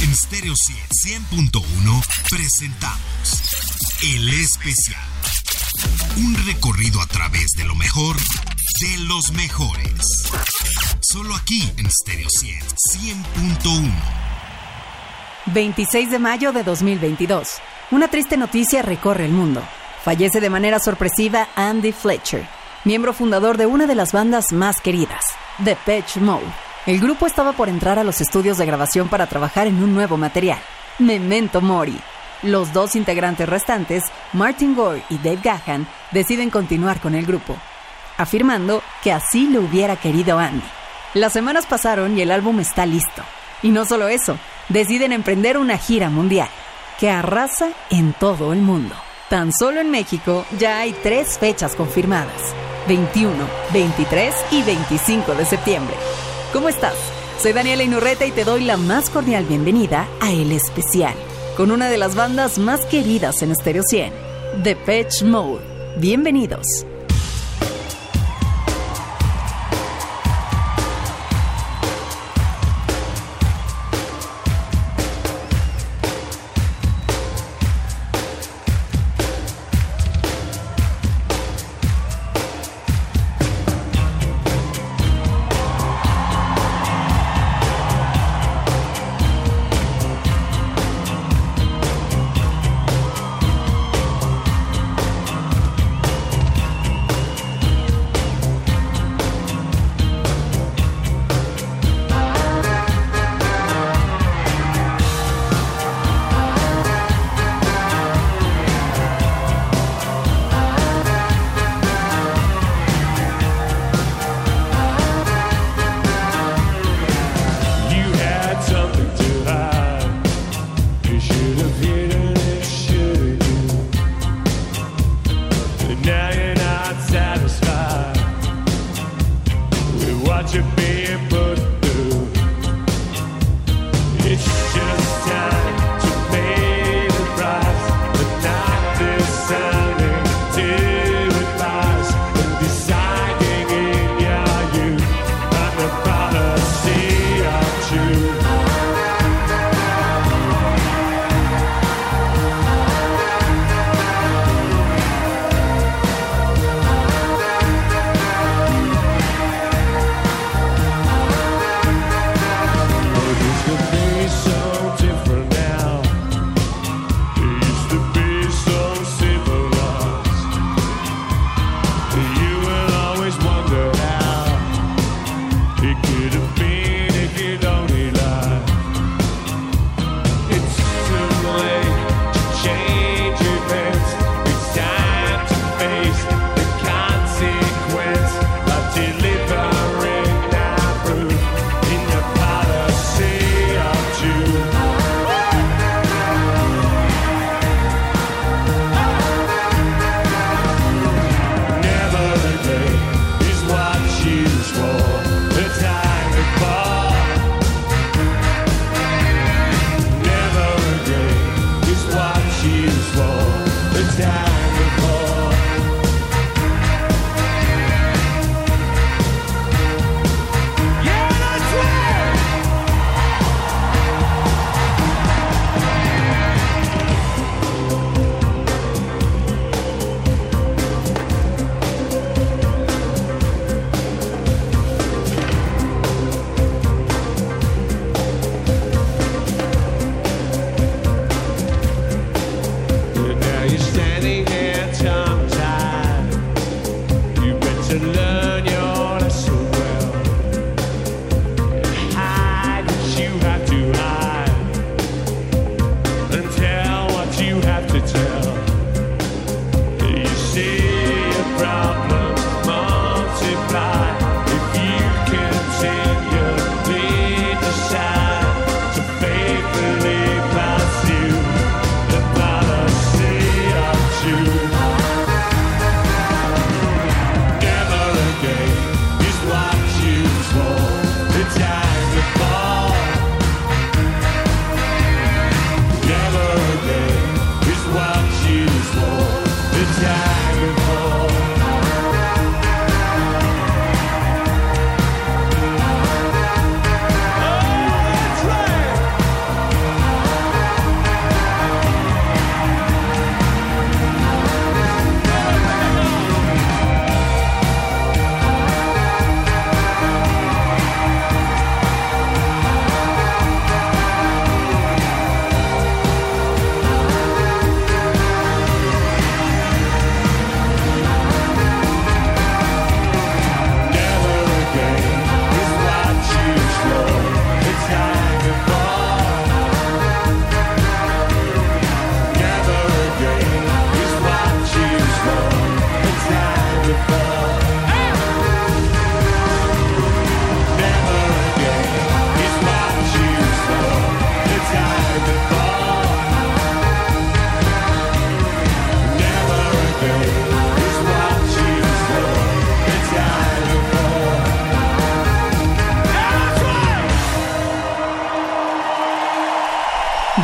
En Stereo 100.1 presentamos El Especial. Un recorrido a través de lo mejor de los mejores. Solo aquí en Stereo 100.1. 26 de mayo de 2022. Una triste noticia recorre el mundo. Fallece de manera sorpresiva Andy Fletcher, miembro fundador de una de las bandas más queridas, The Patch Mode. El grupo estaba por entrar a los estudios de grabación para trabajar en un nuevo material, Memento Mori. Los dos integrantes restantes, Martin Gore y Dave Gahan, deciden continuar con el grupo, afirmando que así lo hubiera querido Andy. Las semanas pasaron y el álbum está listo. Y no solo eso, deciden emprender una gira mundial que arrasa en todo el mundo. Tan solo en México ya hay tres fechas confirmadas, 21, 23 y 25 de septiembre. ¿Cómo estás? Soy Daniela Inurreta y te doy la más cordial bienvenida a El Especial, con una de las bandas más queridas en Stereo 100, The Patch Mode. Bienvenidos.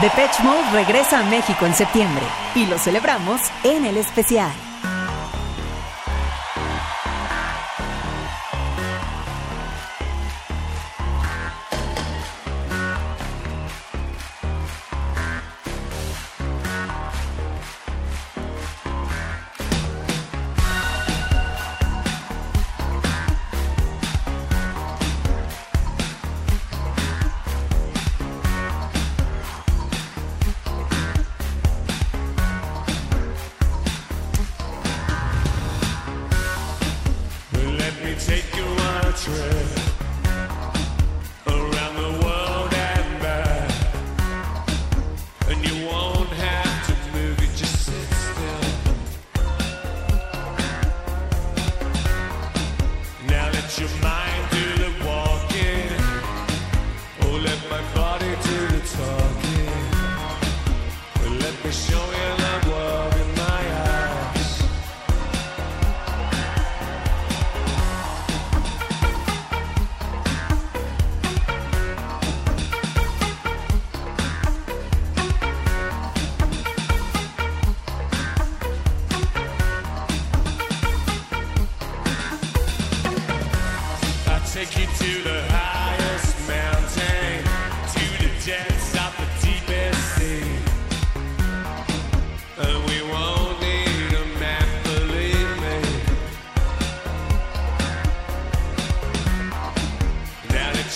Depeche Mode regresa a México en septiembre y lo celebramos en el especial.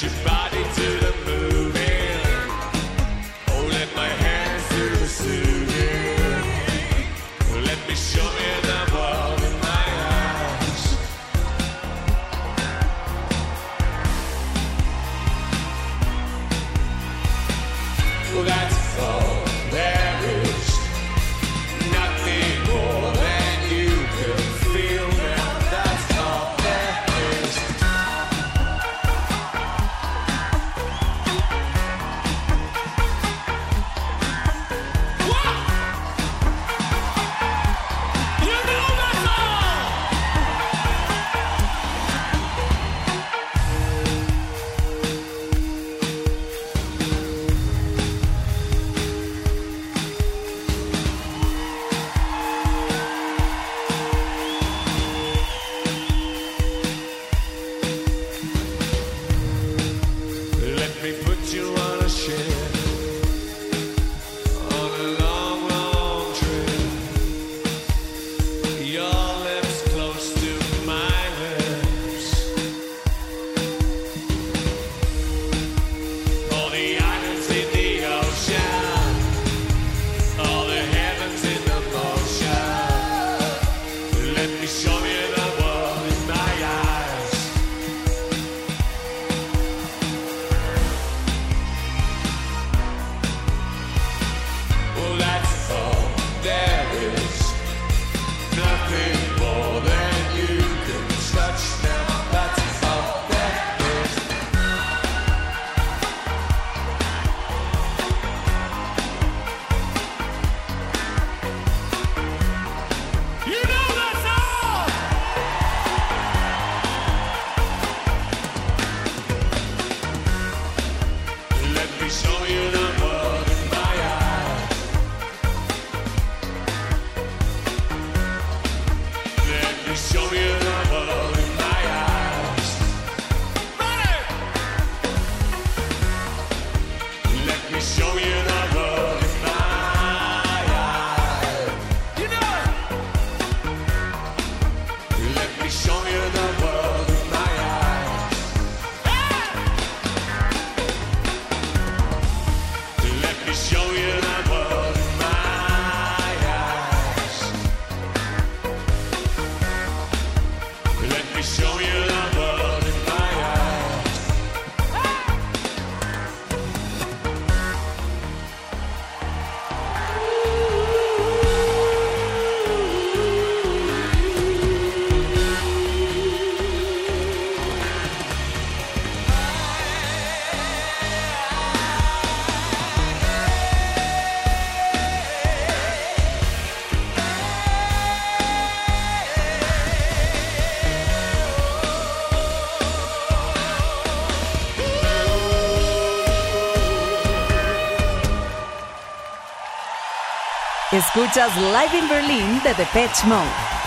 you by. Escuchas Live in Berlin de Depeche Mode.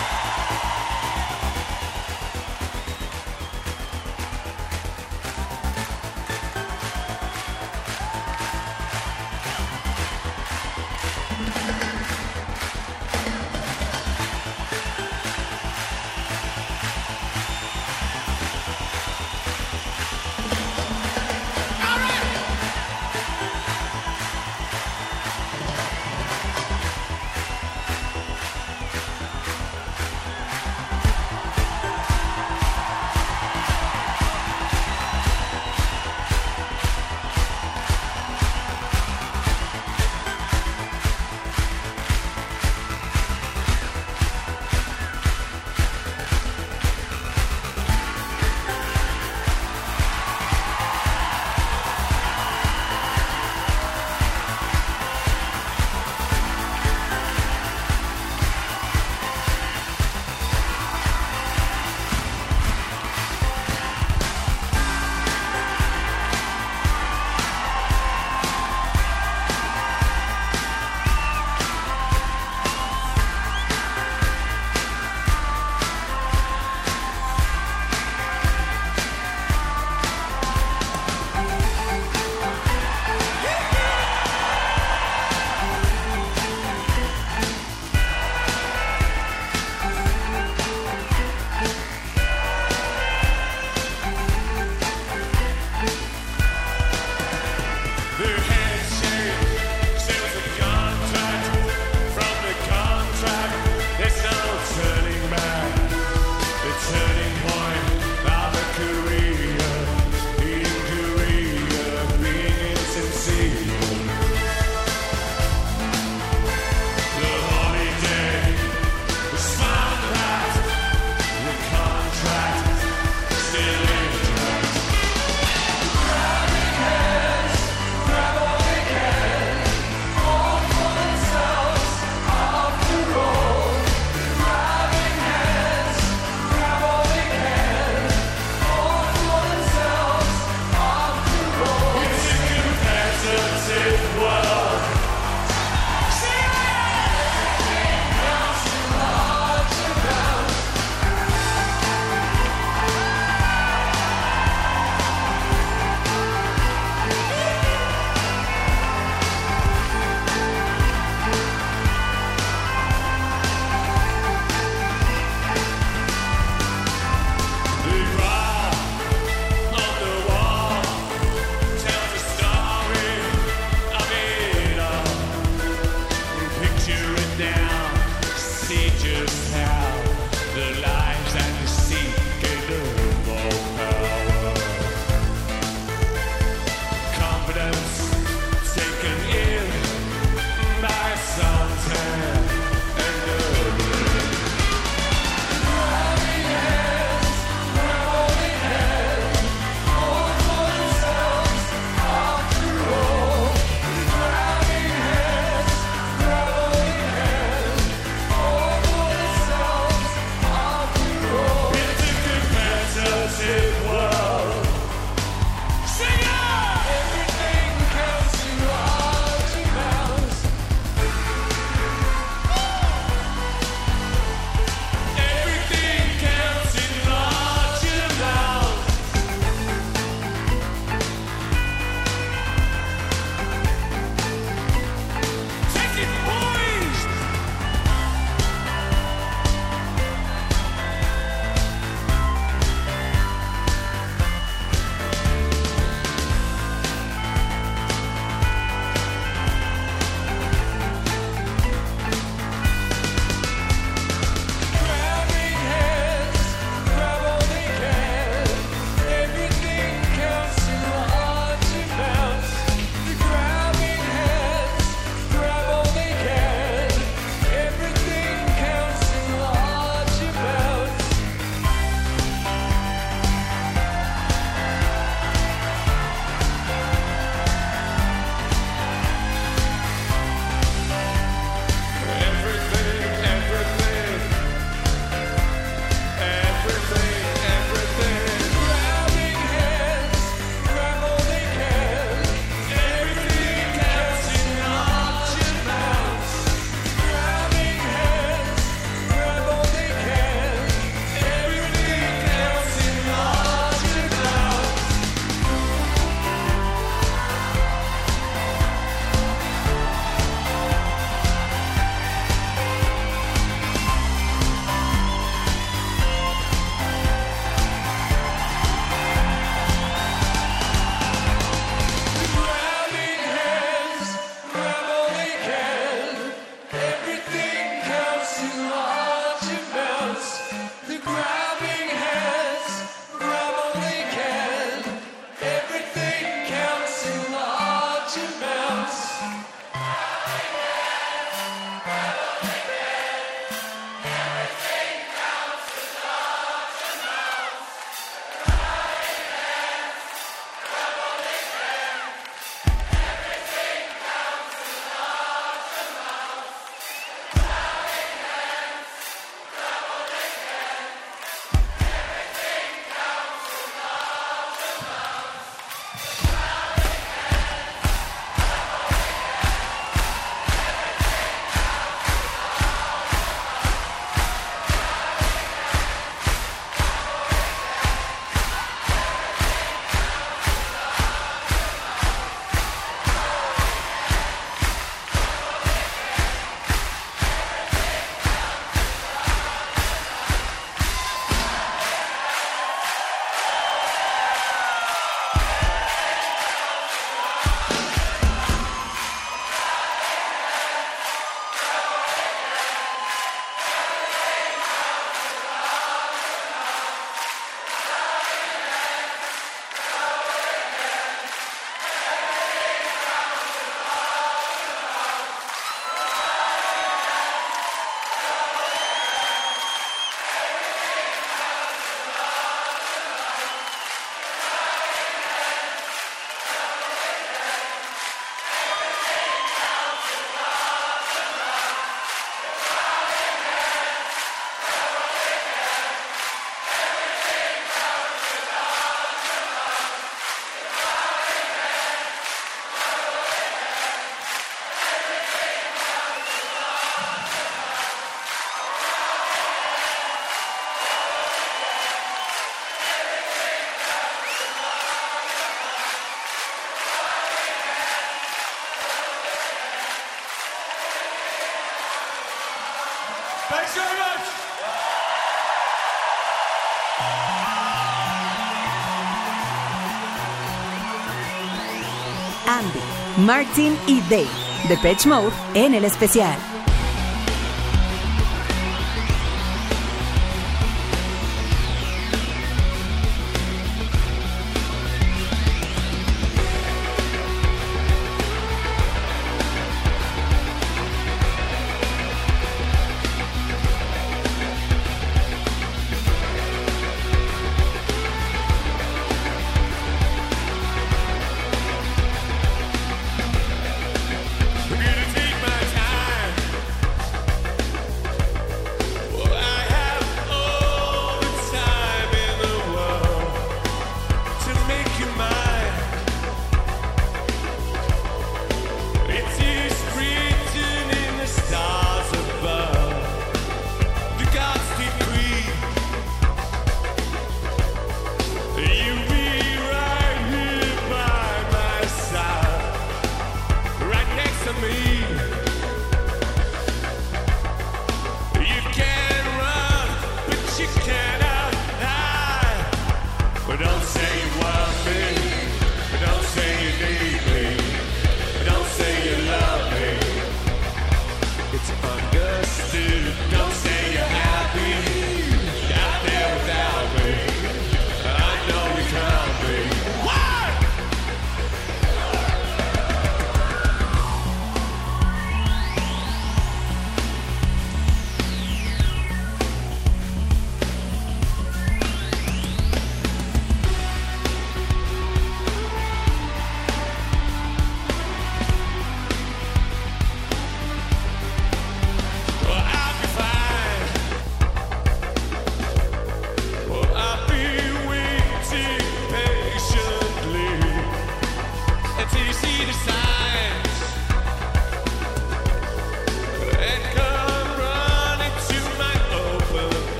Martin y Dave, de Pitch Mode en el especial.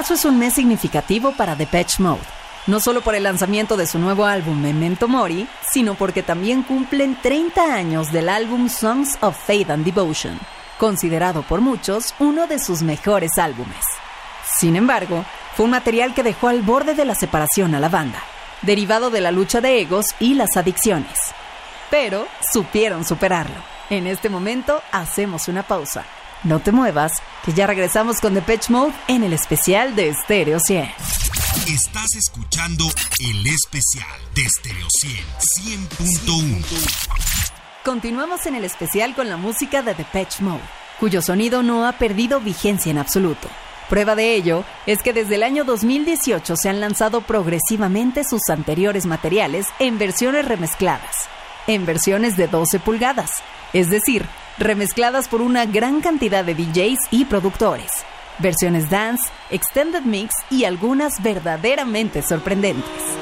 Marzo es un mes significativo para Depeche Mode, no solo por el lanzamiento de su nuevo álbum Memento Mori, sino porque también cumplen 30 años del álbum Songs of Faith and Devotion. considerado por muchos uno de sus mejores álbumes. Sin embargo, fue un material que dejó al borde de la separación a la banda, derivado de la lucha de egos y las adicciones. Pero supieron superarlo. En este momento hacemos una pausa. No te muevas, que ya regresamos con The Pitch Mode en el especial de Stereo 100. Estás escuchando el especial de Stereo 100 100.1. Continuamos en el especial con la música de The Patch Mode, cuyo sonido no ha perdido vigencia en absoluto. Prueba de ello es que desde el año 2018 se han lanzado progresivamente sus anteriores materiales en versiones remezcladas, en versiones de 12 pulgadas, es decir, remezcladas por una gran cantidad de DJs y productores, versiones dance, extended mix y algunas verdaderamente sorprendentes.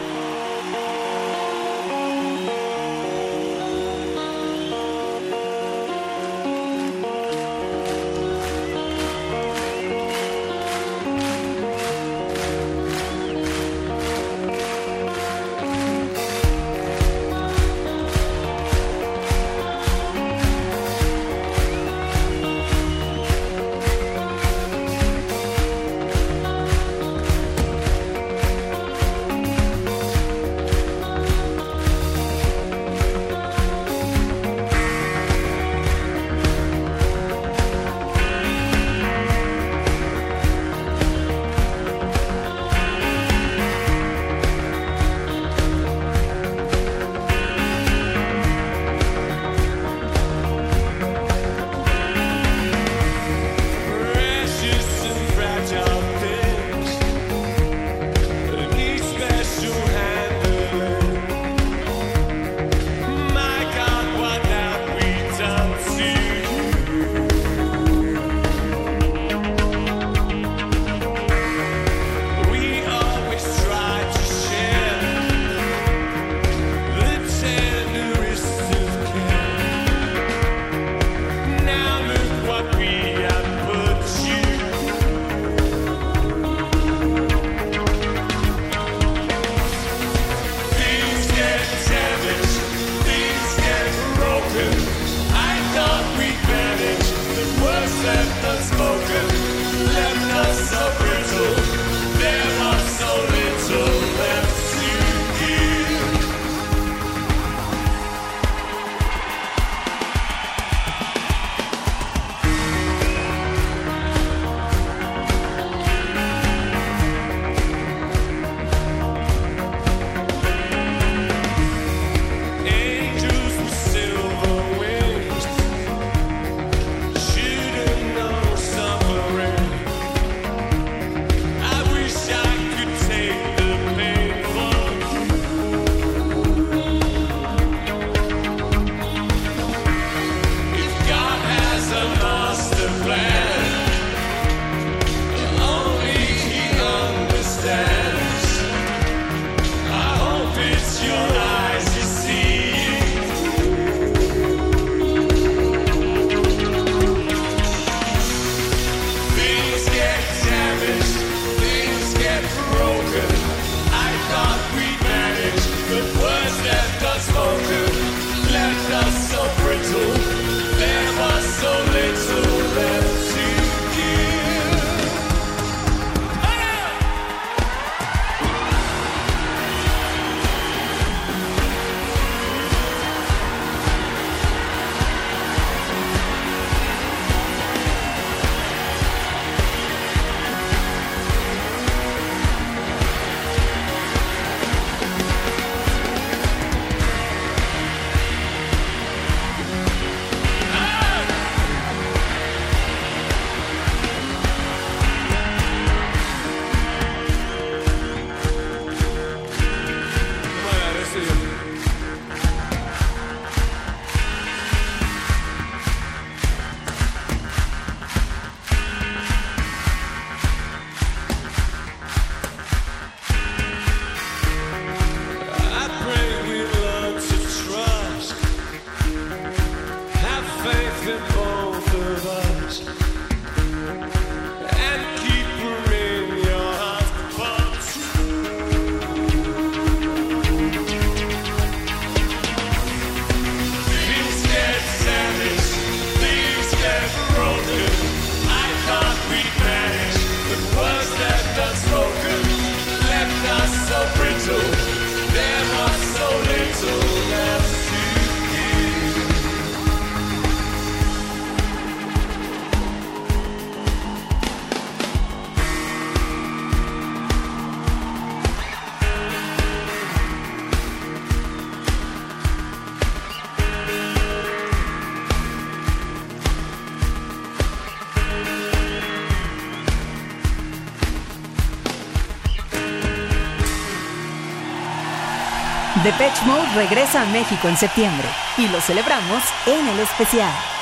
Depeche Mode regresa a México en septiembre y lo celebramos en el especial.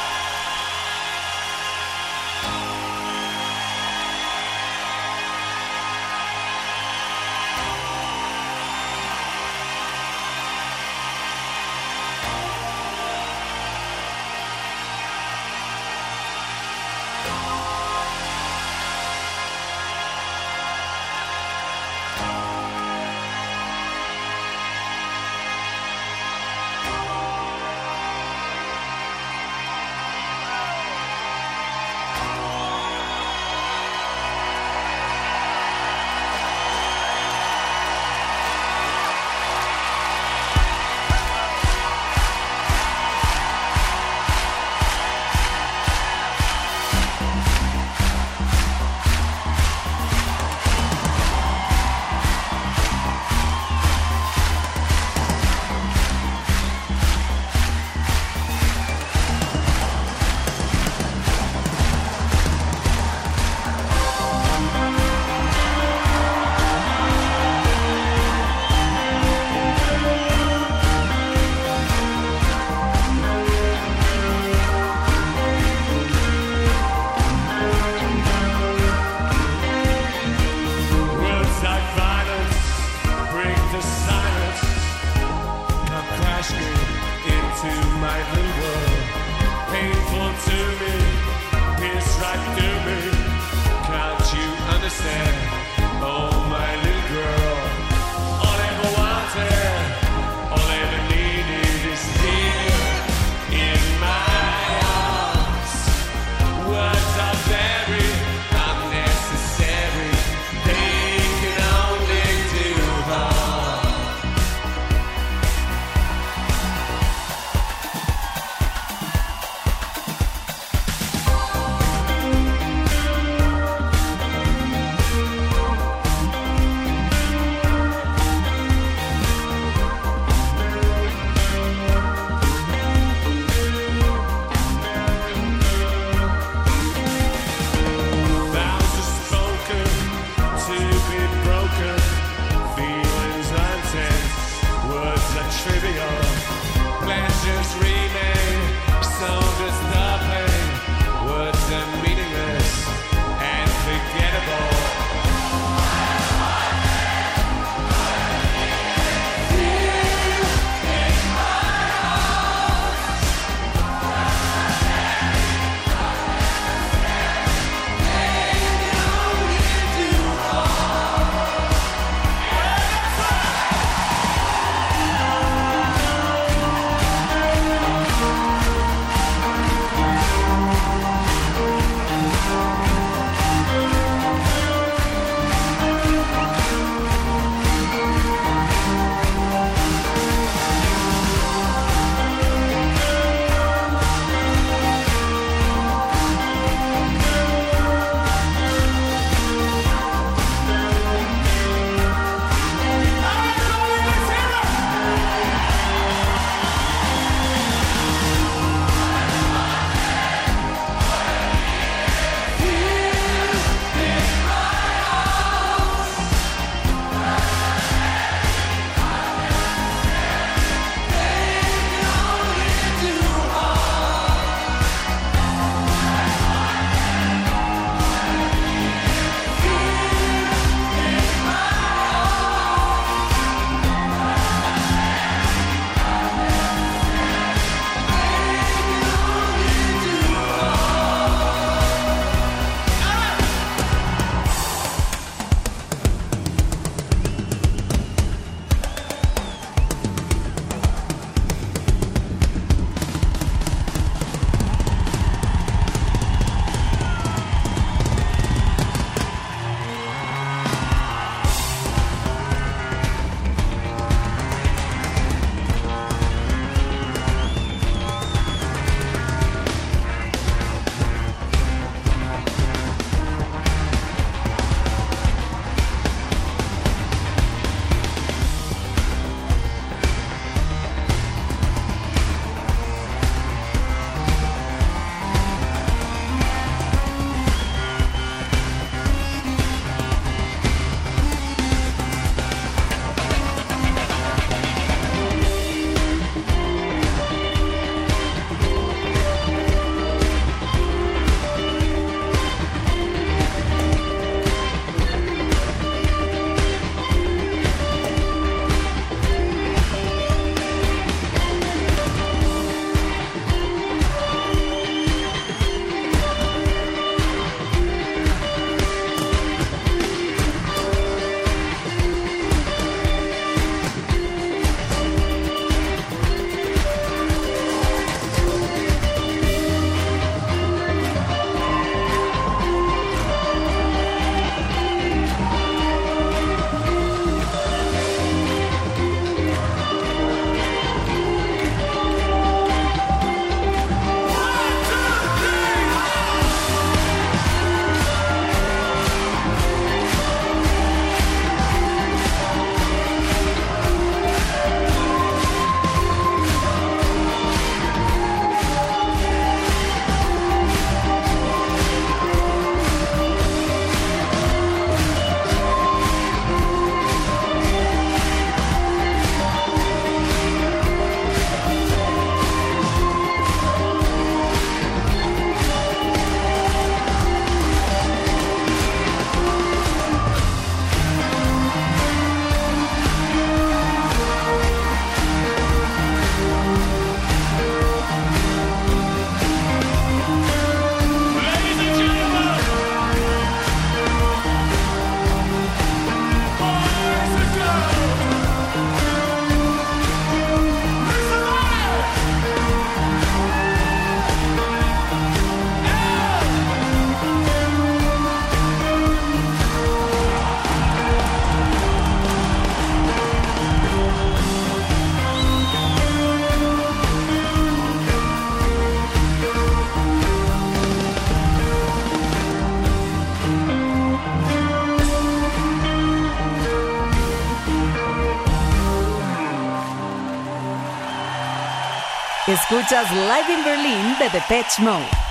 Escuchas Live in Berlin de Depeche Mode.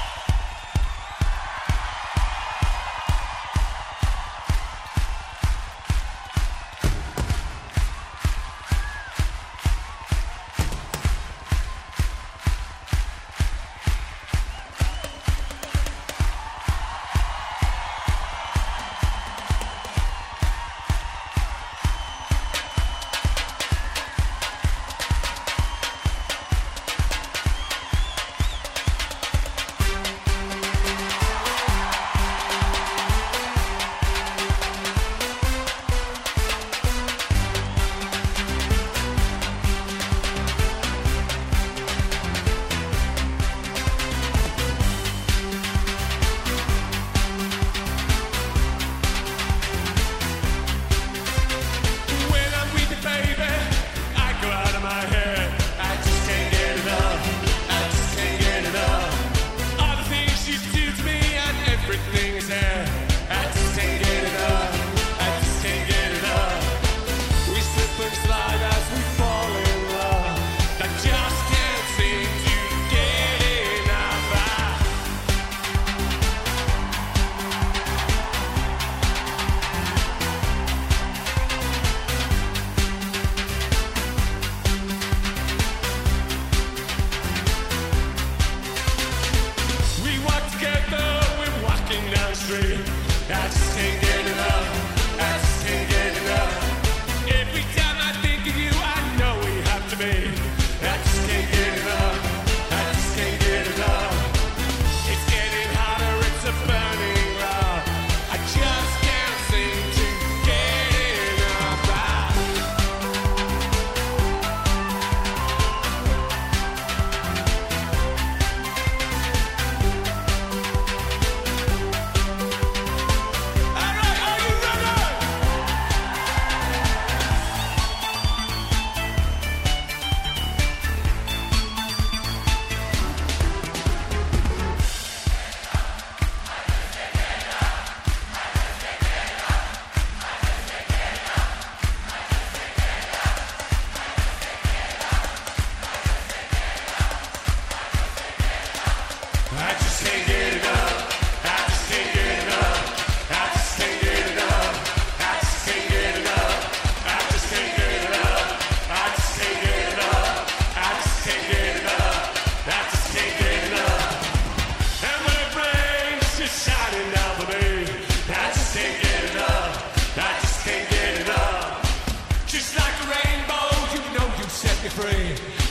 Free.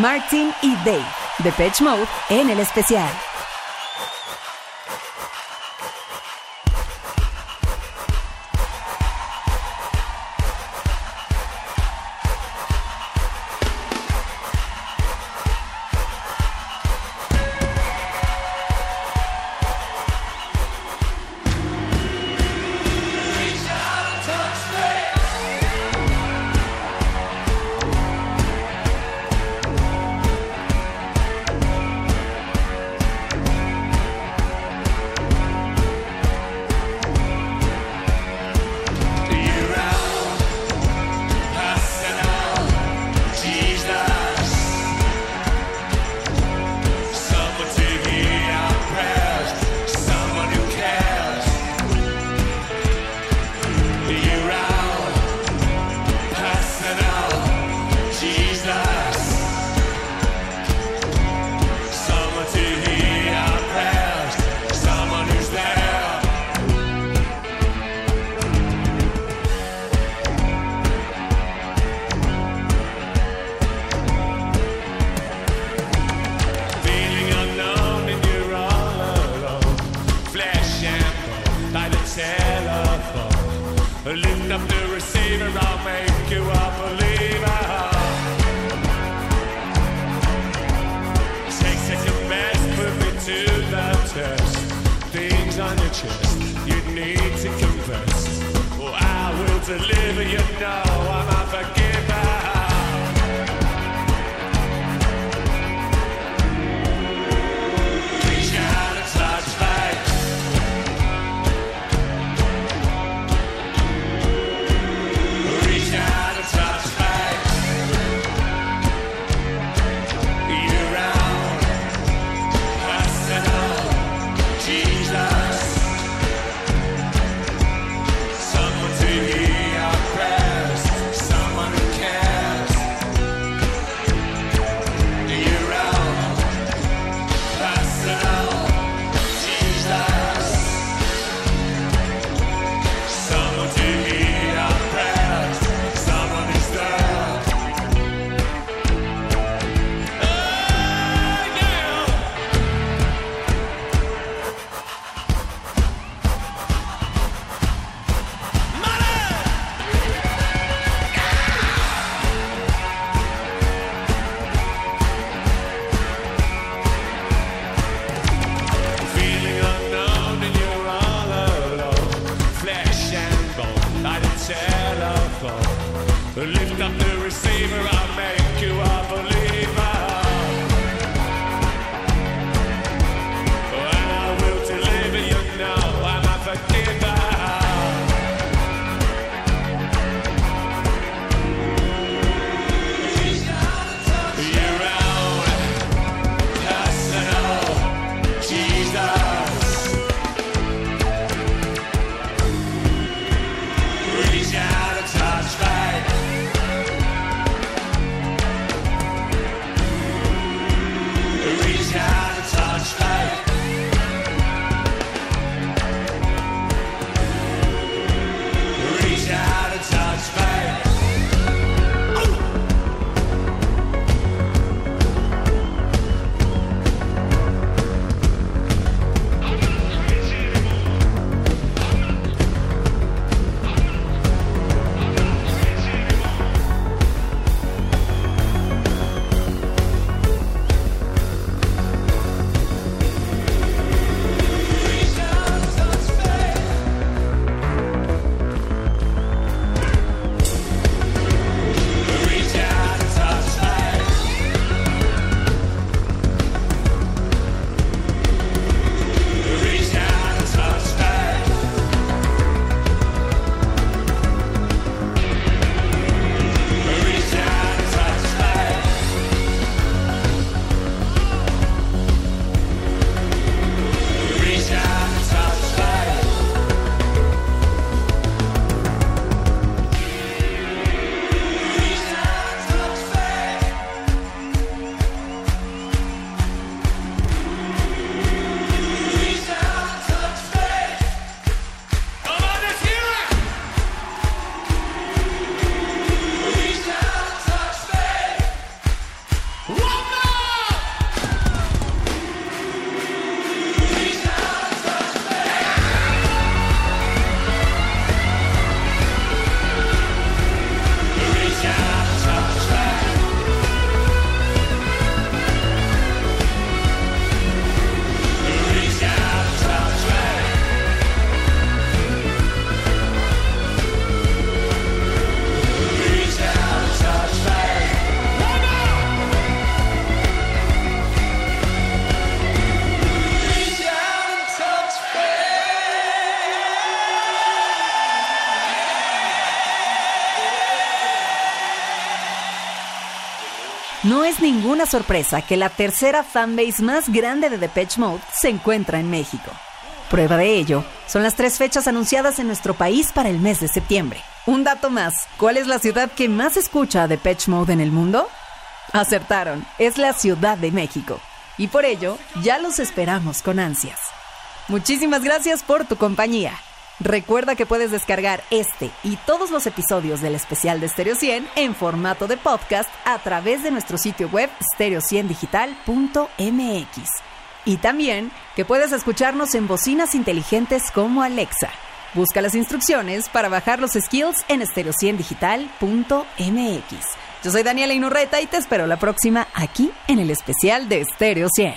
Martin y Dave. The Pitch Mode en el especial. Ninguna sorpresa que la tercera fanbase más grande de Depeche Mode se encuentra en México. Prueba de ello son las tres fechas anunciadas en nuestro país para el mes de septiembre. Un dato más, ¿cuál es la ciudad que más escucha a Depeche Mode en el mundo? Acertaron, es la Ciudad de México. Y por ello, ya los esperamos con ansias. Muchísimas gracias por tu compañía. Recuerda que puedes descargar este y todos los episodios del especial de Stereo 100 en formato de podcast a través de nuestro sitio web stereo100digital.mx. Y también que puedes escucharnos en bocinas inteligentes como Alexa. Busca las instrucciones para bajar los skills en stereo100digital.mx. Yo soy Daniela Inurreta y te espero la próxima aquí en el especial de Stereo 100.